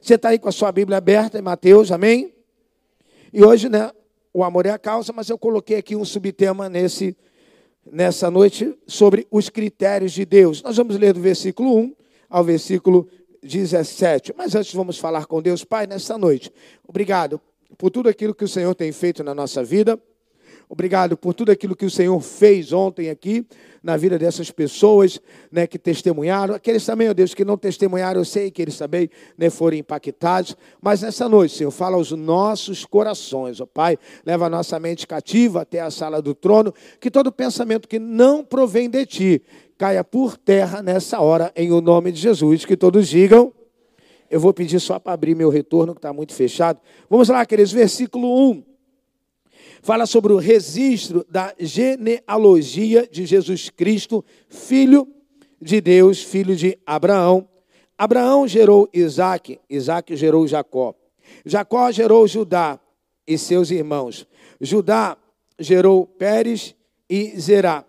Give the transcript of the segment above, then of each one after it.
Você está aí com a sua Bíblia aberta em Mateus, amém? E hoje, né, o amor é a causa, mas eu coloquei aqui um subtema nesse, nessa noite sobre os critérios de Deus. Nós vamos ler do versículo 1 ao versículo 17. Mas antes vamos falar com Deus, Pai, nessa noite. Obrigado por tudo aquilo que o Senhor tem feito na nossa vida. Obrigado por tudo aquilo que o Senhor fez ontem aqui na vida dessas pessoas né, que testemunharam. Aqueles também, ó Deus, que não testemunharam, eu sei que eles também né, foram impactados. Mas nessa noite, Senhor, fala aos nossos corações, ó Pai. Leva a nossa mente cativa até a sala do trono. Que todo pensamento que não provém de Ti caia por terra nessa hora, em o nome de Jesus. Que todos digam. Eu vou pedir só para abrir meu retorno, que está muito fechado. Vamos lá, aqueles versículo 1 fala sobre o registro da genealogia de Jesus Cristo, filho de Deus, filho de Abraão. Abraão gerou Isaac, Isaac gerou Jacó. Jacó gerou Judá e seus irmãos. Judá gerou Pérez e Zerá,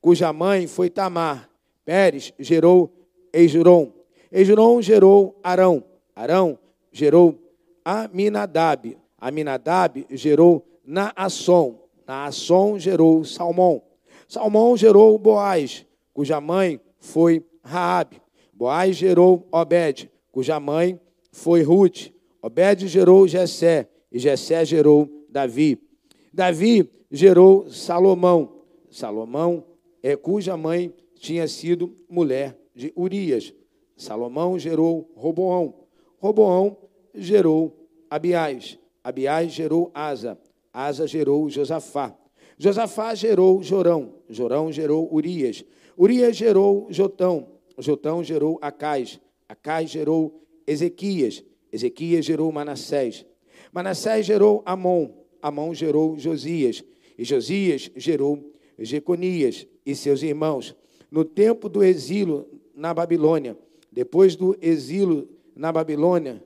cuja mãe foi Tamar. Pérez gerou Ejuron. Ejuron gerou Arão. Arão gerou Aminadab. Aminadab gerou Naasson. Naasson gerou Salmão. Salmão gerou Boaz, cuja mãe foi Raabe. Boaz gerou Obed, cuja mãe foi Ruth. Obed gerou Jessé, e Jessé gerou Davi. Davi gerou Salomão. Salomão é cuja mãe tinha sido mulher de Urias. Salomão gerou Roboão. Roboão gerou Abiás. Abiás gerou Asa. Asa gerou Josafá. Josafá gerou Jorão. Jorão gerou Urias. Urias gerou Jotão. Jotão gerou Acais. Acais gerou Ezequias. Ezequias gerou Manassés. Manassés gerou Amon. Amon gerou Josias. E Josias gerou Jeconias e seus irmãos. No tempo do exílio na Babilônia, depois do exílio na Babilônia,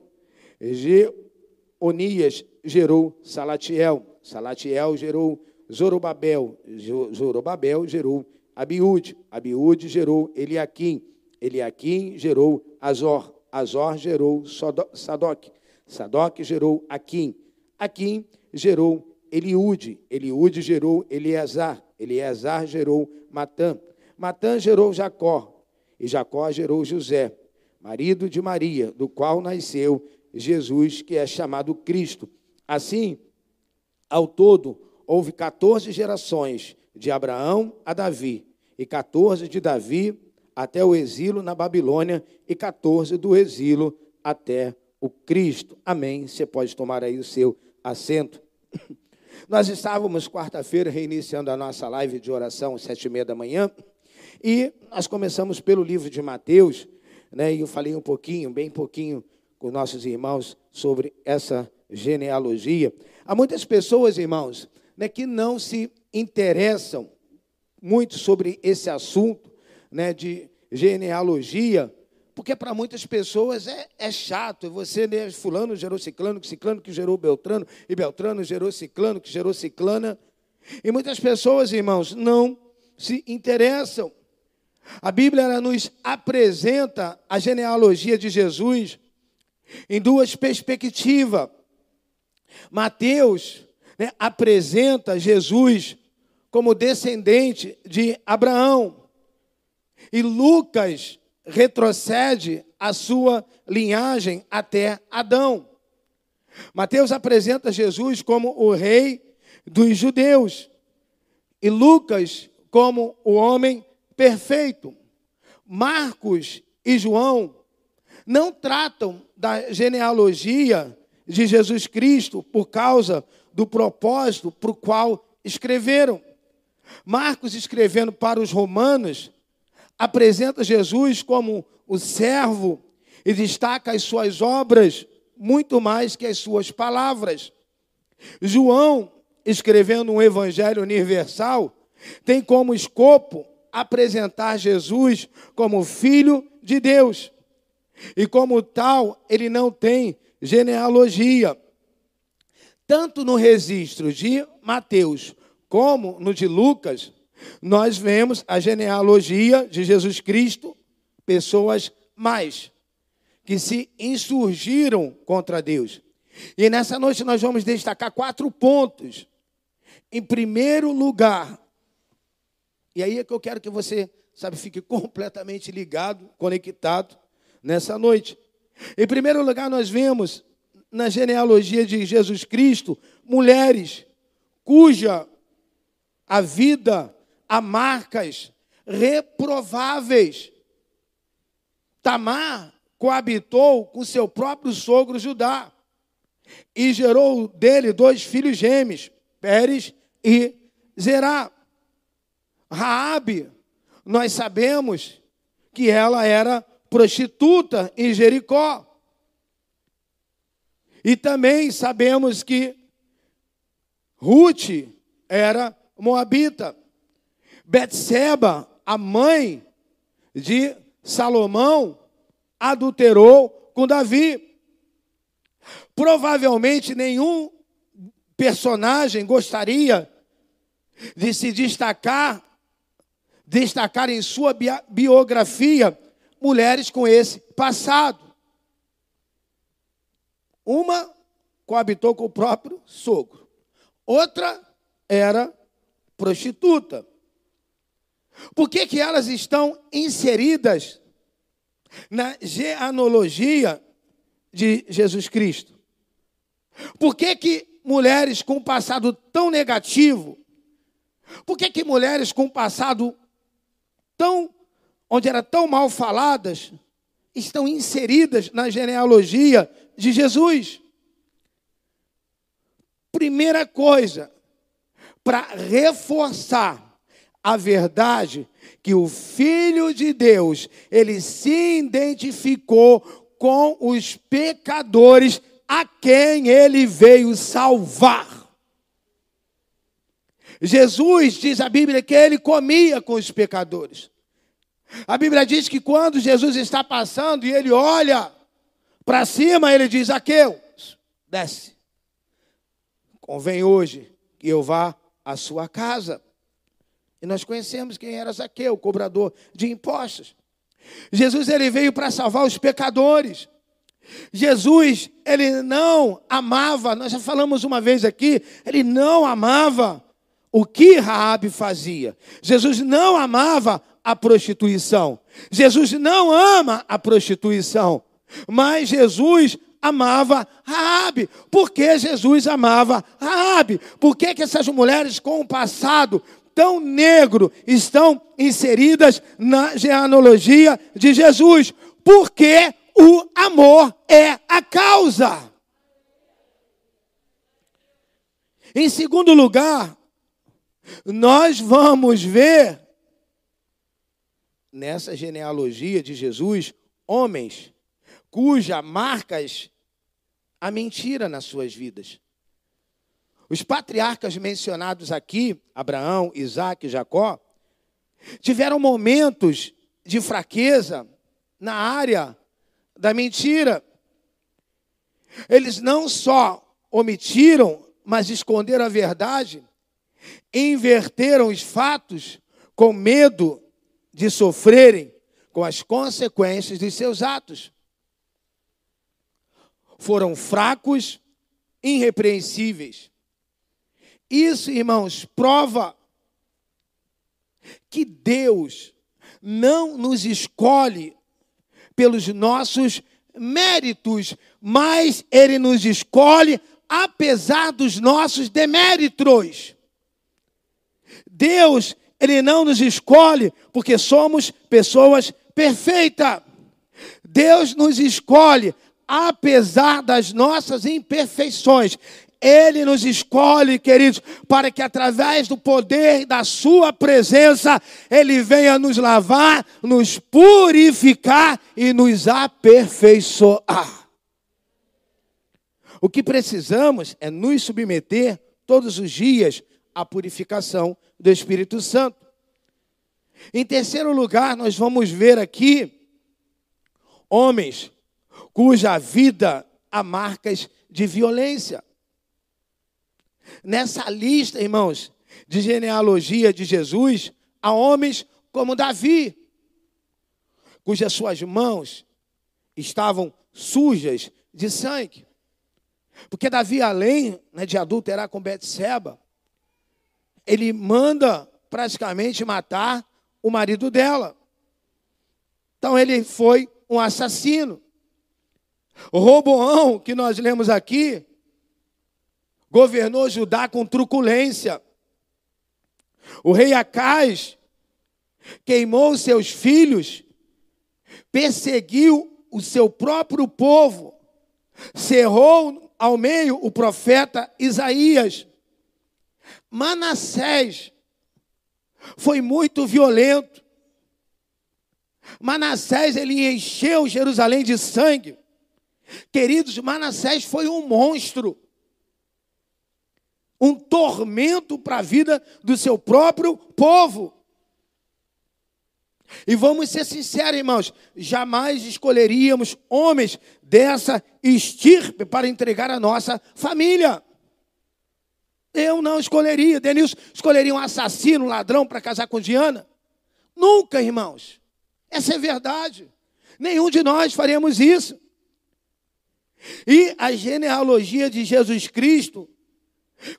Jeonias gerou Salatiel. Salatiel gerou Zorobabel, Zorobabel gerou Abiúde, Abiúde gerou Eliaquim, Eliaquim gerou Azor, Azor gerou Sadoc, Sadoc gerou Aquim, Aquim gerou Eliúde, Eliúde gerou Eleazar, Eleazar gerou Matã, Matã gerou Jacó, e Jacó gerou José, marido de Maria, do qual nasceu Jesus, que é chamado Cristo. Assim, ao todo, houve 14 gerações, de Abraão a Davi, e 14 de Davi até o exílio na Babilônia, e 14 do exílio até o Cristo. Amém. Você pode tomar aí o seu assento. Nós estávamos quarta-feira reiniciando a nossa live de oração às sete e meia da manhã, e nós começamos pelo livro de Mateus, né, e eu falei um pouquinho, bem pouquinho, com nossos irmãos sobre essa genealogia. Há muitas pessoas, irmãos, né, que não se interessam muito sobre esse assunto né, de genealogia, porque para muitas pessoas é, é chato. Você, né, fulano gerou ciclano, ciclano que gerou Beltrano, e Beltrano gerou ciclano, que gerou ciclana. E muitas pessoas, irmãos, não se interessam. A Bíblia nos apresenta a genealogia de Jesus em duas perspectivas. Mateus né, apresenta Jesus como descendente de Abraão. E Lucas retrocede a sua linhagem até Adão. Mateus apresenta Jesus como o rei dos judeus. E Lucas como o homem perfeito. Marcos e João não tratam da genealogia de Jesus Cristo por causa do propósito para o qual escreveram. Marcos, escrevendo para os romanos, apresenta Jesus como o servo e destaca as suas obras muito mais que as suas palavras. João, escrevendo um evangelho universal, tem como escopo apresentar Jesus como filho de Deus. E como tal, ele não tem genealogia. Tanto no registro de Mateus como no de Lucas, nós vemos a genealogia de Jesus Cristo, pessoas mais, que se insurgiram contra Deus. E nessa noite nós vamos destacar quatro pontos. Em primeiro lugar, e aí é que eu quero que você, sabe, fique completamente ligado, conectado nessa noite. Em primeiro lugar, nós vemos na genealogia de Jesus Cristo mulheres cuja a vida há marcas reprováveis. Tamar coabitou com seu próprio sogro Judá e gerou dele dois filhos gêmeos, Pérez e Zerá. Raabe, nós sabemos que ela era prostituta em Jericó. E também sabemos que Ruth era moabita. Betseba, a mãe de Salomão, adulterou com Davi. Provavelmente nenhum personagem gostaria de se destacar, destacar em sua biografia mulheres com esse passado. Uma coabitou com o próprio sogro, outra era prostituta. Por que, que elas estão inseridas na genealogia de Jesus Cristo? Por que, que mulheres com um passado tão negativo? Por que, que mulheres com um passado tão onde eram tão mal faladas, estão inseridas na genealogia de Jesus. Primeira coisa, para reforçar a verdade que o Filho de Deus, ele se identificou com os pecadores a quem ele veio salvar. Jesus, diz a Bíblia, que ele comia com os pecadores. A Bíblia diz que quando Jesus está passando e ele olha para cima, ele diz: Aqueu, desce. Convém hoje que eu vá à sua casa. E nós conhecemos quem era Zaqueu, cobrador de impostos. Jesus ele veio para salvar os pecadores. Jesus, ele não amava, nós já falamos uma vez aqui, ele não amava o que Raabe fazia. Jesus não amava a prostituição. Jesus não ama a prostituição, mas Jesus amava Raabe. Por que Jesus amava Raabe? Por que, que essas mulheres com um passado tão negro estão inseridas na genealogia de Jesus? Porque o amor é a causa. Em segundo lugar, nós vamos ver nessa genealogia de Jesus homens cuja marcas a mentira nas suas vidas. Os patriarcas mencionados aqui, Abraão, Isaac e Jacó, tiveram momentos de fraqueza na área da mentira. Eles não só omitiram, mas esconderam a verdade, inverteram os fatos com medo de sofrerem com as consequências de seus atos. Foram fracos, irrepreensíveis. Isso, irmãos, prova que Deus não nos escolhe pelos nossos méritos, mas Ele nos escolhe apesar dos nossos deméritos. Deus ele não nos escolhe porque somos pessoas perfeitas. Deus nos escolhe apesar das nossas imperfeições. Ele nos escolhe, queridos, para que através do poder da Sua presença, Ele venha nos lavar, nos purificar e nos aperfeiçoar. O que precisamos é nos submeter todos os dias à purificação do Espírito Santo. Em terceiro lugar, nós vamos ver aqui homens cuja vida há marcas de violência. Nessa lista, irmãos, de genealogia de Jesus, há homens como Davi, cujas suas mãos estavam sujas de sangue. Porque Davi, além né, de adulterar com Betseba, ele manda praticamente matar o marido dela. Então ele foi um assassino. O Roboão, que nós lemos aqui, governou Judá com truculência. O rei Acais queimou seus filhos, perseguiu o seu próprio povo, cerrou ao meio o profeta Isaías. Manassés foi muito violento. Manassés ele encheu Jerusalém de sangue. Queridos, Manassés foi um monstro. Um tormento para a vida do seu próprio povo. E vamos ser sinceros, irmãos, jamais escolheríamos homens dessa estirpe para entregar a nossa família. Eu não escolheria. Denilson escolheria um assassino, um ladrão para casar com Diana? Nunca, irmãos. Essa é verdade. Nenhum de nós faríamos isso. E a genealogia de Jesus Cristo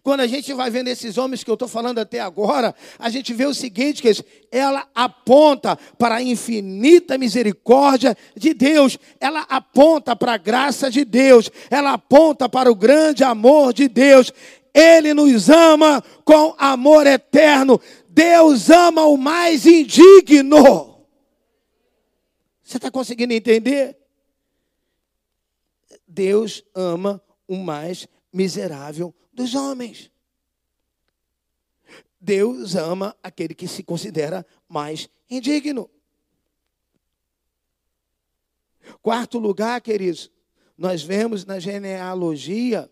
quando a gente vai vendo esses homens que eu estou falando até agora, a gente vê o seguinte: que ela aponta para a infinita misericórdia de Deus, ela aponta para a graça de Deus, ela aponta para o grande amor de Deus. Ele nos ama com amor eterno. Deus ama o mais indigno. Você está conseguindo entender? Deus ama o mais miserável dos homens. Deus ama aquele que se considera mais indigno. Quarto lugar, queridos, nós vemos na genealogia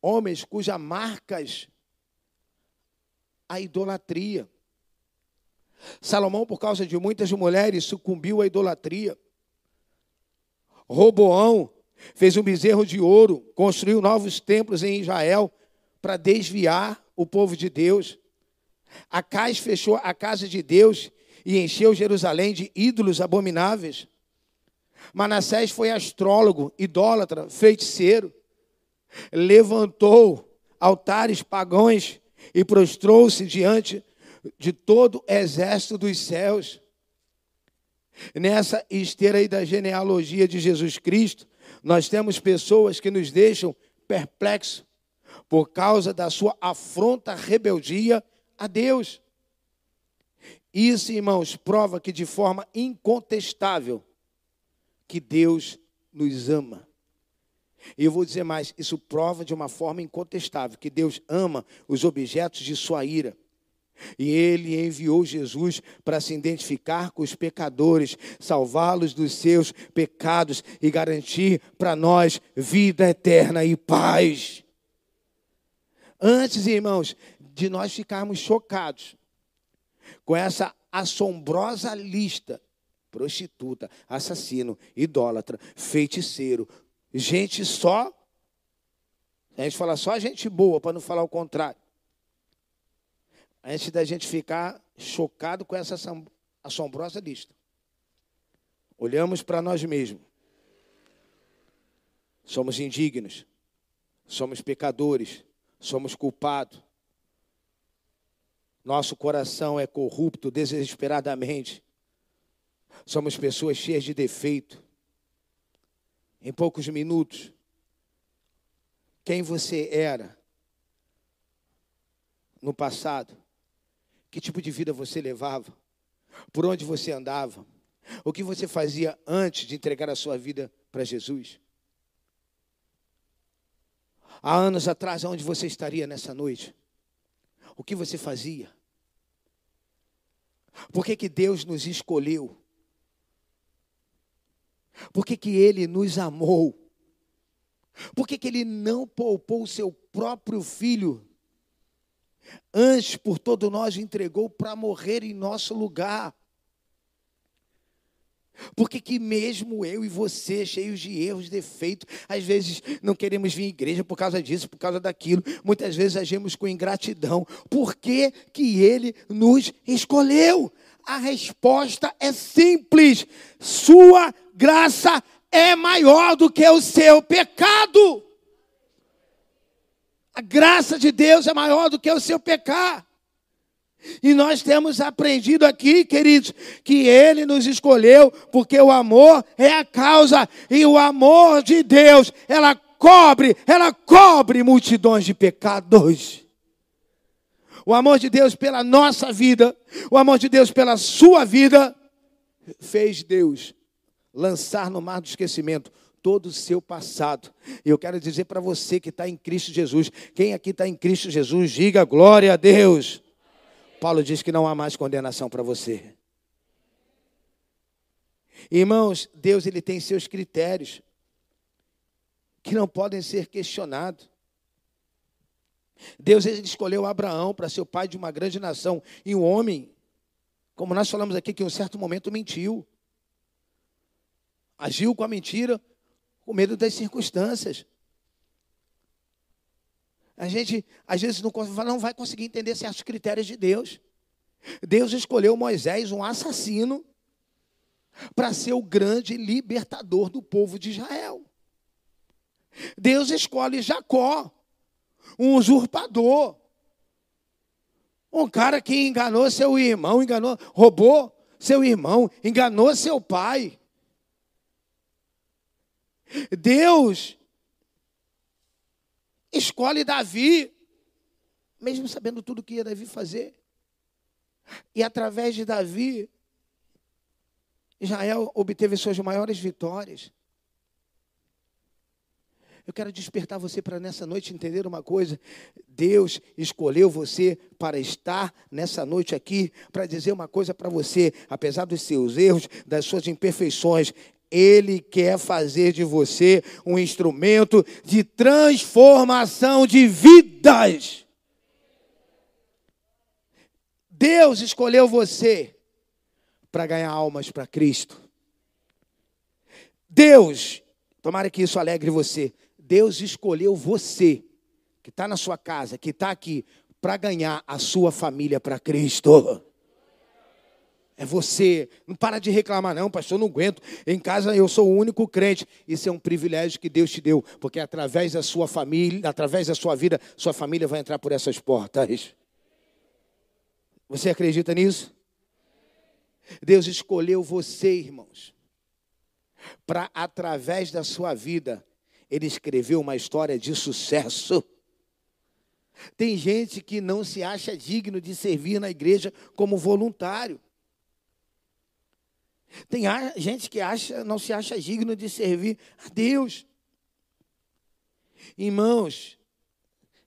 homens cujas marcas a idolatria. Salomão, por causa de muitas mulheres, sucumbiu à idolatria. Roboão Fez um bezerro de ouro, construiu novos templos em Israel para desviar o povo de Deus. Acais fechou a casa de Deus e encheu Jerusalém de ídolos abomináveis. Manassés foi astrólogo, idólatra, feiticeiro. Levantou altares pagãos e prostrou-se diante de todo o exército dos céus. Nessa esteira aí da genealogia de Jesus Cristo, nós temos pessoas que nos deixam perplexos por causa da sua afronta rebeldia a Deus. Isso, irmãos, prova que de forma incontestável que Deus nos ama. E eu vou dizer mais, isso prova de uma forma incontestável que Deus ama os objetos de sua ira. E ele enviou Jesus para se identificar com os pecadores, salvá-los dos seus pecados e garantir para nós vida eterna e paz. Antes, irmãos, de nós ficarmos chocados com essa assombrosa lista prostituta, assassino, idólatra, feiticeiro, gente só a gente fala só gente boa, para não falar o contrário antes da gente ficar chocado com essa assombrosa lista. Olhamos para nós mesmos. Somos indignos, somos pecadores, somos culpados. Nosso coração é corrupto desesperadamente. Somos pessoas cheias de defeito. Em poucos minutos, quem você era no passado que tipo de vida você levava? Por onde você andava? O que você fazia antes de entregar a sua vida para Jesus? Há anos atrás, onde você estaria nessa noite? O que você fazia? Por que, que Deus nos escolheu? Por que, que Ele nos amou? Por que, que Ele não poupou o seu próprio filho antes por todo nós entregou para morrer em nosso lugar. Porque que mesmo eu e você, cheios de erros, defeitos, às vezes não queremos vir à igreja por causa disso, por causa daquilo, muitas vezes agimos com ingratidão. Por que, que ele nos escolheu? A resposta é simples: sua graça é maior do que o seu pecado. A graça de Deus é maior do que o seu pecado. E nós temos aprendido aqui, queridos, que Ele nos escolheu porque o amor é a causa e o amor de Deus, ela cobre, ela cobre multidões de pecados. O amor de Deus pela nossa vida, o amor de Deus pela sua vida, fez Deus lançar no mar do esquecimento todo o seu passado. E eu quero dizer para você que está em Cristo Jesus, quem aqui está em Cristo Jesus, diga glória a Deus. Paulo diz que não há mais condenação para você. Irmãos, Deus ele tem seus critérios que não podem ser questionados. Deus ele escolheu Abraão para ser o pai de uma grande nação e um homem, como nós falamos aqui, que em um certo momento mentiu. Agiu com a mentira, com medo das circunstâncias. A gente, às vezes, não, vai conseguir entender certos critérios de Deus. Deus escolheu Moisés, um assassino, para ser o grande libertador do povo de Israel. Deus escolhe Jacó, um usurpador, um cara que enganou seu irmão, enganou, roubou seu irmão, enganou seu pai. Deus escolhe Davi, mesmo sabendo tudo que ia Davi fazer. E através de Davi, Israel obteve suas maiores vitórias. Eu quero despertar você para nessa noite entender uma coisa. Deus escolheu você para estar nessa noite aqui, para dizer uma coisa para você. Apesar dos seus erros, das suas imperfeições, ele quer fazer de você um instrumento de transformação de vidas. Deus escolheu você para ganhar almas para Cristo. Deus, tomara que isso alegre você. Deus escolheu você, que está na sua casa, que está aqui, para ganhar a sua família para Cristo. É você. Não para de reclamar, não, pastor, não aguento. Em casa eu sou o único crente. Isso é um privilégio que Deus te deu, porque através da sua família, através da sua vida, sua família vai entrar por essas portas. Você acredita nisso? Deus escolheu você, irmãos, para através da sua vida, Ele escreveu uma história de sucesso. Tem gente que não se acha digno de servir na igreja como voluntário. Tem gente que acha, não se acha digno de servir a Deus. Irmãos,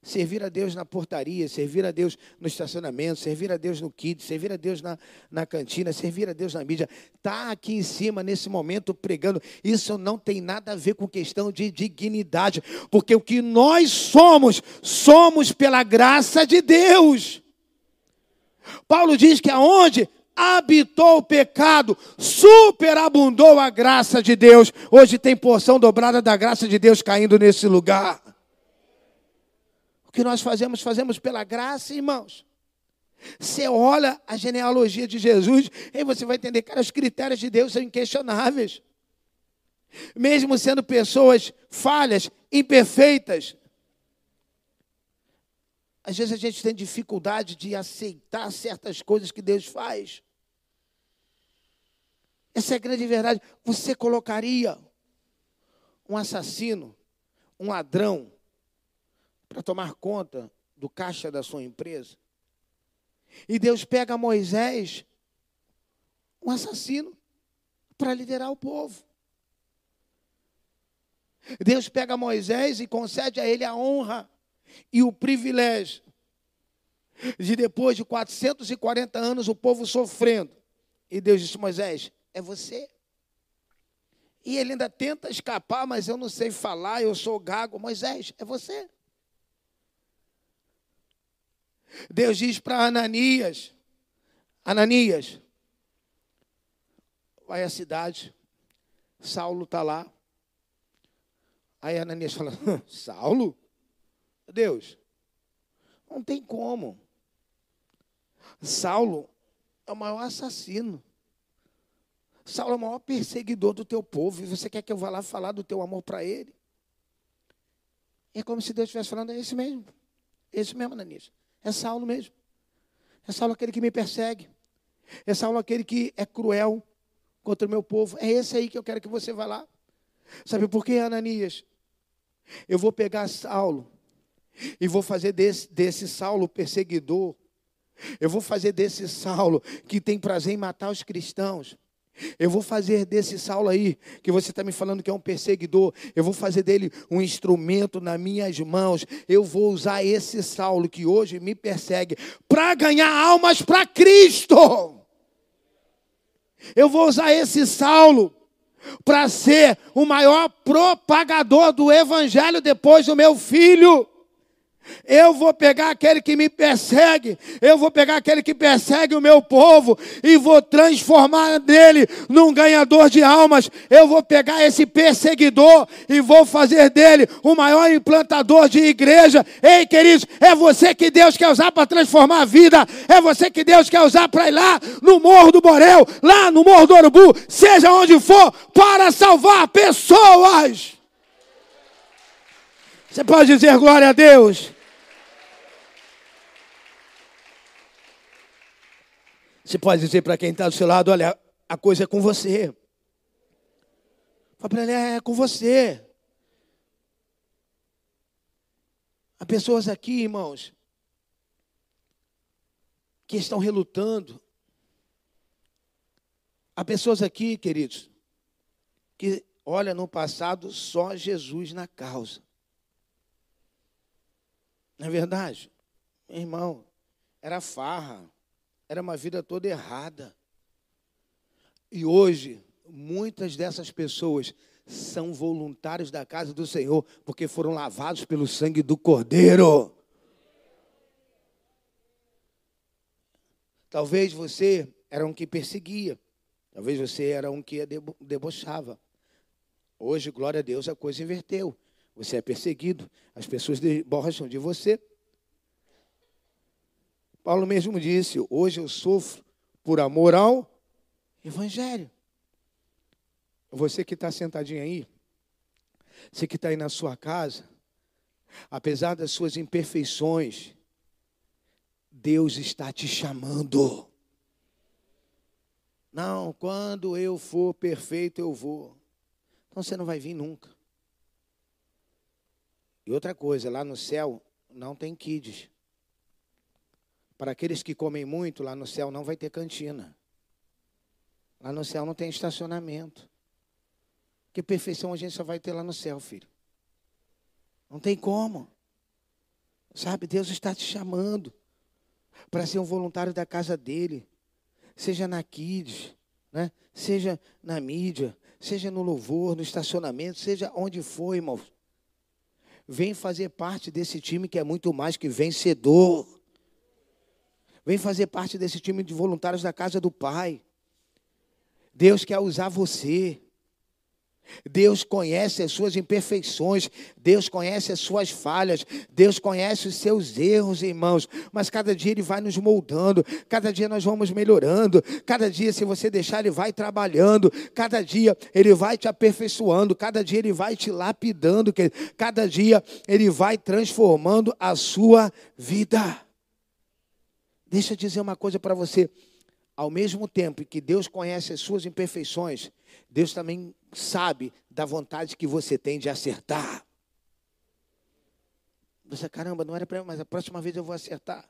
servir a Deus na portaria, servir a Deus no estacionamento, servir a Deus no kit, servir a Deus na, na cantina, servir a Deus na mídia, está aqui em cima nesse momento pregando. Isso não tem nada a ver com questão de dignidade, porque o que nós somos, somos pela graça de Deus. Paulo diz que aonde habitou o pecado, superabundou a graça de Deus. Hoje tem porção dobrada da graça de Deus caindo nesse lugar. O que nós fazemos, fazemos pela graça, irmãos. Você olha a genealogia de Jesus, e você vai entender, cara, os critérios de Deus são inquestionáveis. Mesmo sendo pessoas falhas, imperfeitas, às vezes a gente tem dificuldade de aceitar certas coisas que Deus faz. Essa é a grande verdade. Você colocaria um assassino, um ladrão, para tomar conta do caixa da sua empresa? E Deus pega Moisés, um assassino, para liderar o povo. Deus pega Moisés e concede a ele a honra e o privilégio de depois de 440 anos o povo sofrendo. E Deus disse: Moisés, é você. E ele ainda tenta escapar, mas eu não sei falar, eu sou gago. Moisés, é você. Deus diz para Ananias: Ananias, vai à cidade, Saulo está lá. Aí Ananias fala: Saulo? Deus, não tem como. Saulo é o maior assassino. Saulo é o maior perseguidor do teu povo, e você quer que eu vá lá falar do teu amor para ele? É como se Deus estivesse falando, é esse mesmo. É esse mesmo, Ananias. É Saulo mesmo. É Saulo aquele que me persegue. É Saulo aquele que é cruel contra o meu povo. É esse aí que eu quero que você vá lá. Sabe por quê, Ananias? Eu vou pegar Saulo e vou fazer desse, desse Saulo perseguidor. Eu vou fazer desse Saulo que tem prazer em matar os cristãos. Eu vou fazer desse Saulo aí, que você está me falando que é um perseguidor, eu vou fazer dele um instrumento nas minhas mãos. Eu vou usar esse Saulo que hoje me persegue para ganhar almas para Cristo. Eu vou usar esse Saulo para ser o maior propagador do Evangelho depois do meu filho. Eu vou pegar aquele que me persegue, eu vou pegar aquele que persegue o meu povo e vou transformar dele num ganhador de almas. Eu vou pegar esse perseguidor e vou fazer dele o maior implantador de igreja. Ei, queridos, é você que Deus quer usar para transformar a vida, é você que Deus quer usar para ir lá no Morro do Borel, lá no Morro do Urubu, seja onde for, para salvar pessoas. Você pode dizer glória a Deus? Você pode dizer para quem está do seu lado: olha, a coisa é com você. Fala para ele: é, é com você. Há pessoas aqui, irmãos, que estão relutando. Há pessoas aqui, queridos, que olha no passado só Jesus na causa. Não é verdade? Irmão, era farra, era uma vida toda errada. E hoje, muitas dessas pessoas são voluntários da casa do Senhor, porque foram lavados pelo sangue do Cordeiro. Talvez você era um que perseguia, talvez você era um que debochava. Hoje, glória a Deus, a coisa inverteu. Você é perseguido, as pessoas debocham de você. Paulo mesmo disse: Hoje eu sofro por amor ao Evangelho. Você que está sentadinho aí, você que está aí na sua casa, apesar das suas imperfeições, Deus está te chamando. Não, quando eu for perfeito, eu vou. Então você não vai vir nunca. E outra coisa, lá no céu não tem kids. Para aqueles que comem muito, lá no céu não vai ter cantina. Lá no céu não tem estacionamento. Que perfeição a gente só vai ter lá no céu, filho. Não tem como. Sabe, Deus está te chamando para ser um voluntário da casa dele. Seja na Kids, né? seja na mídia, seja no louvor, no estacionamento, seja onde for, irmãos. Vem fazer parte desse time que é muito mais que vencedor. Vem fazer parte desse time de voluntários da casa do Pai. Deus quer usar você. Deus conhece as suas imperfeições, Deus conhece as suas falhas, Deus conhece os seus erros, irmãos. Mas cada dia Ele vai nos moldando, cada dia nós vamos melhorando, cada dia, se você deixar, Ele vai trabalhando, cada dia Ele vai te aperfeiçoando, cada dia Ele vai te lapidando, cada dia Ele vai transformando a sua vida. Deixa eu dizer uma coisa para você. Ao mesmo tempo que Deus conhece as suas imperfeições, Deus também sabe da vontade que você tem de acertar. Você, caramba, não era para mas a próxima vez eu vou acertar.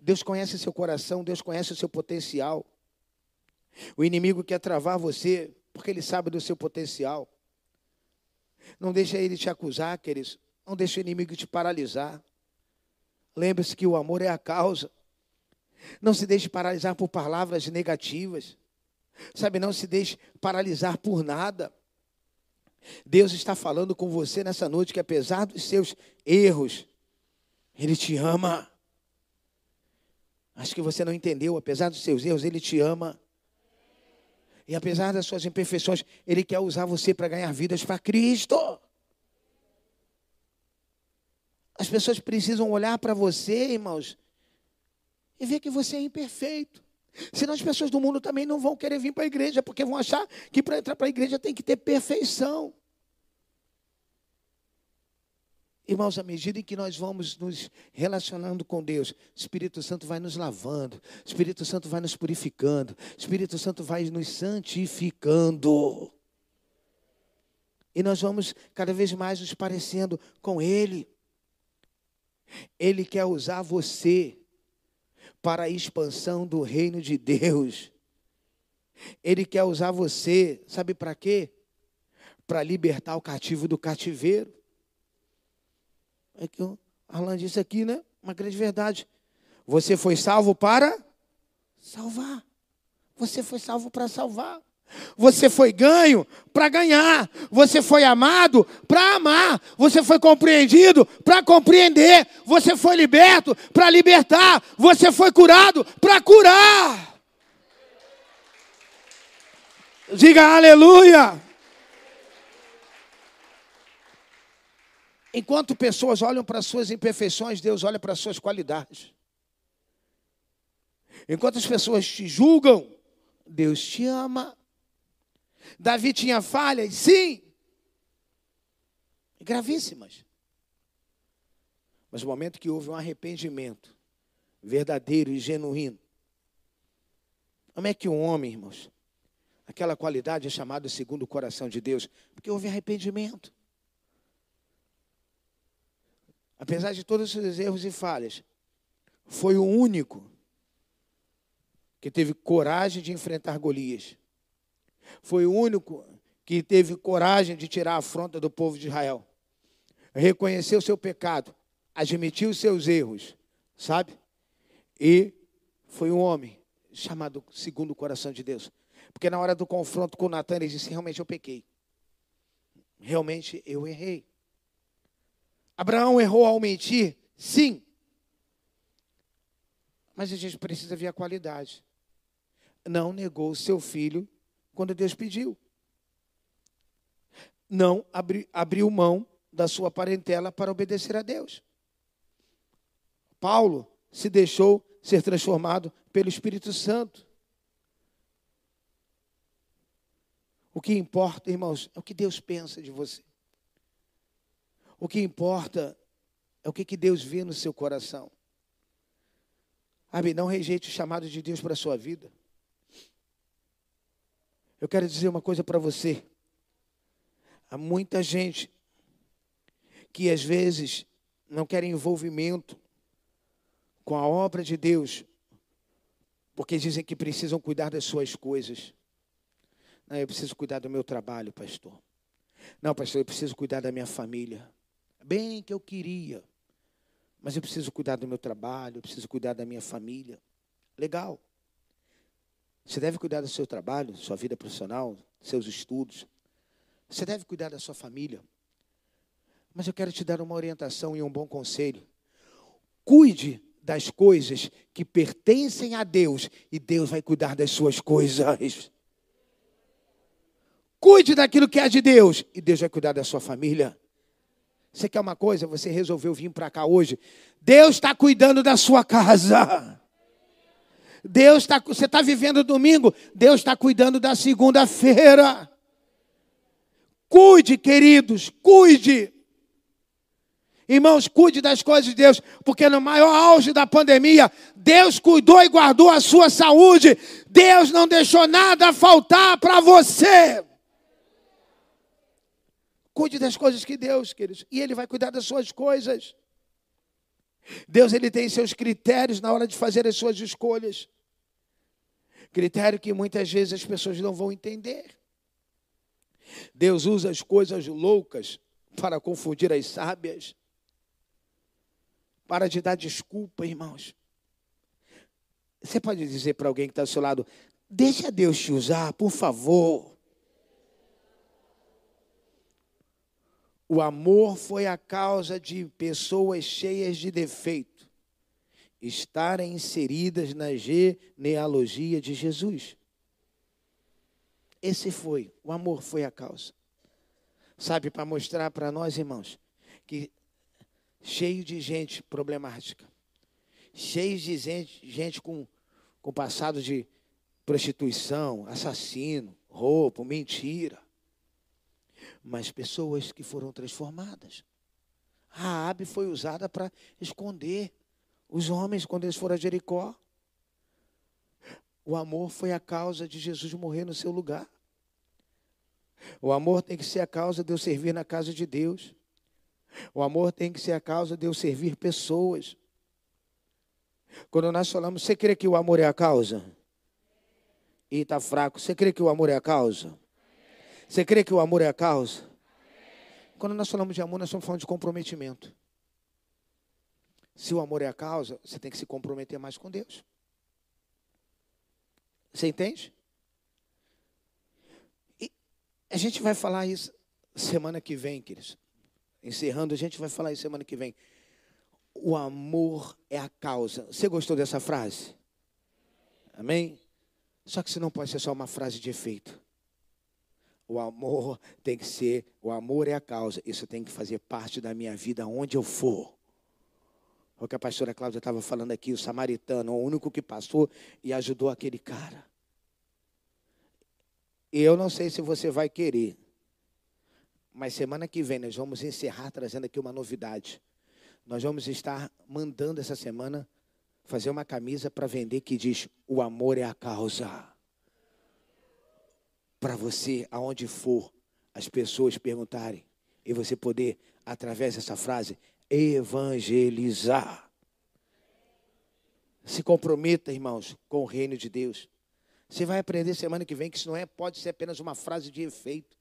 Deus conhece seu coração, Deus conhece o seu potencial. O inimigo quer travar você, porque ele sabe do seu potencial. Não deixa ele te acusar, queridos. Não deixa o inimigo te paralisar. Lembre-se que o amor é a causa. Não se deixe paralisar por palavras negativas. Sabe, não se deixe paralisar por nada. Deus está falando com você nessa noite que apesar dos seus erros, Ele te ama. Acho que você não entendeu, apesar dos seus erros, Ele te ama. E apesar das suas imperfeições, Ele quer usar você para ganhar vidas para Cristo. As pessoas precisam olhar para você, irmãos, e ver que você é imperfeito. Senão as pessoas do mundo também não vão querer vir para a igreja, porque vão achar que para entrar para a igreja tem que ter perfeição. Irmãos, à medida em que nós vamos nos relacionando com Deus, o Espírito Santo vai nos lavando, o Espírito Santo vai nos purificando, o Espírito Santo vai nos santificando. E nós vamos cada vez mais nos parecendo com Ele. Ele quer usar você para a expansão do reino de Deus. Ele quer usar você, sabe para quê? Para libertar o cativo do cativeiro. É que o Arlan disse aqui, né? Uma grande verdade. Você foi salvo para salvar. Você foi salvo para salvar. Você foi ganho para ganhar. Você foi amado para amar. Você foi compreendido para compreender. Você foi liberto para libertar. Você foi curado para curar. Diga aleluia. Enquanto pessoas olham para suas imperfeições, Deus olha para suas qualidades. Enquanto as pessoas te julgam, Deus te ama. Davi tinha falhas? Sim. Gravíssimas. Mas no momento que houve um arrependimento verdadeiro e genuíno, como é que um homem, irmãos, aquela qualidade é chamada segundo o coração de Deus? Porque houve arrependimento. Apesar de todos os seus erros e falhas, foi o único que teve coragem de enfrentar Golias. Foi o único que teve coragem de tirar a afronta do povo de Israel. Reconheceu seu pecado, admitiu seus erros, sabe? E foi um homem chamado segundo o coração de Deus. Porque na hora do confronto com Natan, ele disse: Realmente eu pequei. Realmente eu errei. Abraão errou ao mentir? Sim. Mas a gente precisa ver a qualidade. Não negou seu filho quando Deus pediu. Não abri, abriu mão da sua parentela para obedecer a Deus. Paulo se deixou ser transformado pelo Espírito Santo. O que importa, irmãos, é o que Deus pensa de você. O que importa é o que Deus vê no seu coração. Sabe, não rejeite o chamado de Deus para a sua vida. Eu quero dizer uma coisa para você. Há muita gente que às vezes não quer envolvimento com a obra de Deus, porque dizem que precisam cuidar das suas coisas. Não, eu preciso cuidar do meu trabalho, pastor. Não, pastor, eu preciso cuidar da minha família. Bem que eu queria, mas eu preciso cuidar do meu trabalho, eu preciso cuidar da minha família. Legal. Você deve cuidar do seu trabalho, sua vida profissional, seus estudos. Você deve cuidar da sua família. Mas eu quero te dar uma orientação e um bom conselho. Cuide das coisas que pertencem a Deus e Deus vai cuidar das suas coisas. Cuide daquilo que é de Deus e Deus vai cuidar da sua família. Você quer uma coisa? Você resolveu vir para cá hoje. Deus está cuidando da sua casa. Deus está, você está vivendo domingo, Deus está cuidando da segunda-feira. Cuide, queridos, cuide. Irmãos, cuide das coisas de Deus, porque no maior auge da pandemia, Deus cuidou e guardou a sua saúde. Deus não deixou nada faltar para você. Cuide das coisas que Deus, queridos, e Ele vai cuidar das suas coisas. Deus ele tem seus critérios na hora de fazer as suas escolhas. Critério que muitas vezes as pessoas não vão entender. Deus usa as coisas loucas para confundir as sábias. Para de dar desculpa, irmãos. Você pode dizer para alguém que está ao seu lado: deixa Deus te usar, por favor. O amor foi a causa de pessoas cheias de defeito estarem inseridas na genealogia de Jesus. Esse foi, o amor foi a causa. Sabe, para mostrar para nós, irmãos, que cheio de gente problemática, cheio de gente, gente com, com passado de prostituição, assassino, roubo, mentira. Mas pessoas que foram transformadas. Raabe foi usada para esconder os homens quando eles foram a Jericó. O amor foi a causa de Jesus morrer no seu lugar. O amor tem que ser a causa de eu servir na casa de Deus. O amor tem que ser a causa de eu servir pessoas. Quando nós falamos, você crê que o amor é a causa? E está fraco. Você crê que o amor é a causa? Você crê que o amor é a causa? Quando nós falamos de amor, nós estamos falando de comprometimento. Se o amor é a causa, você tem que se comprometer mais com Deus. Você entende? E a gente vai falar isso semana que vem, queridos. Encerrando, a gente vai falar isso semana que vem. O amor é a causa. Você gostou dessa frase? Amém? Só que isso não pode ser só uma frase de efeito. O amor tem que ser, o amor é a causa. Isso tem que fazer parte da minha vida onde eu for. O que a pastora Cláudia estava falando aqui, o samaritano, o único que passou e ajudou aquele cara. E eu não sei se você vai querer, mas semana que vem nós vamos encerrar trazendo aqui uma novidade. Nós vamos estar mandando essa semana fazer uma camisa para vender que diz: O amor é a causa. Para você, aonde for, as pessoas perguntarem e você poder, através dessa frase, evangelizar. Se comprometa, irmãos, com o reino de Deus. Você vai aprender semana que vem que isso não é, pode ser apenas uma frase de efeito.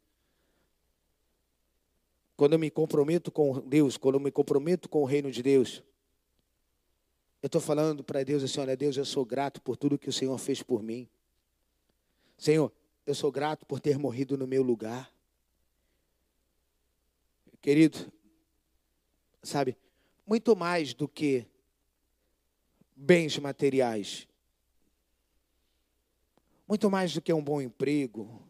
Quando eu me comprometo com Deus, quando eu me comprometo com o reino de Deus, eu estou falando para Deus assim: olha, Deus, eu sou grato por tudo que o Senhor fez por mim. Senhor, eu sou grato por ter morrido no meu lugar. Querido, sabe, muito mais do que bens materiais, muito mais do que um bom emprego,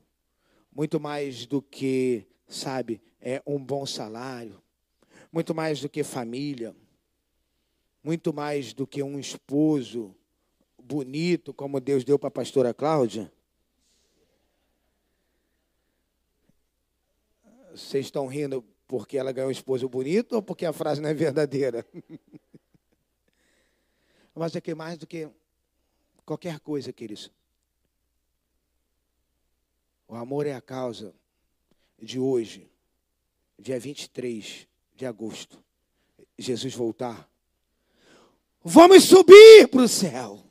muito mais do que, sabe, é um bom salário, muito mais do que família, muito mais do que um esposo bonito, como Deus deu para a pastora Cláudia. Vocês estão rindo porque ela ganhou um esposo bonito ou porque a frase não é verdadeira? Mas é que mais do que qualquer coisa, queridos. O amor é a causa de hoje, dia 23 de agosto, Jesus voltar. Vamos subir para o céu.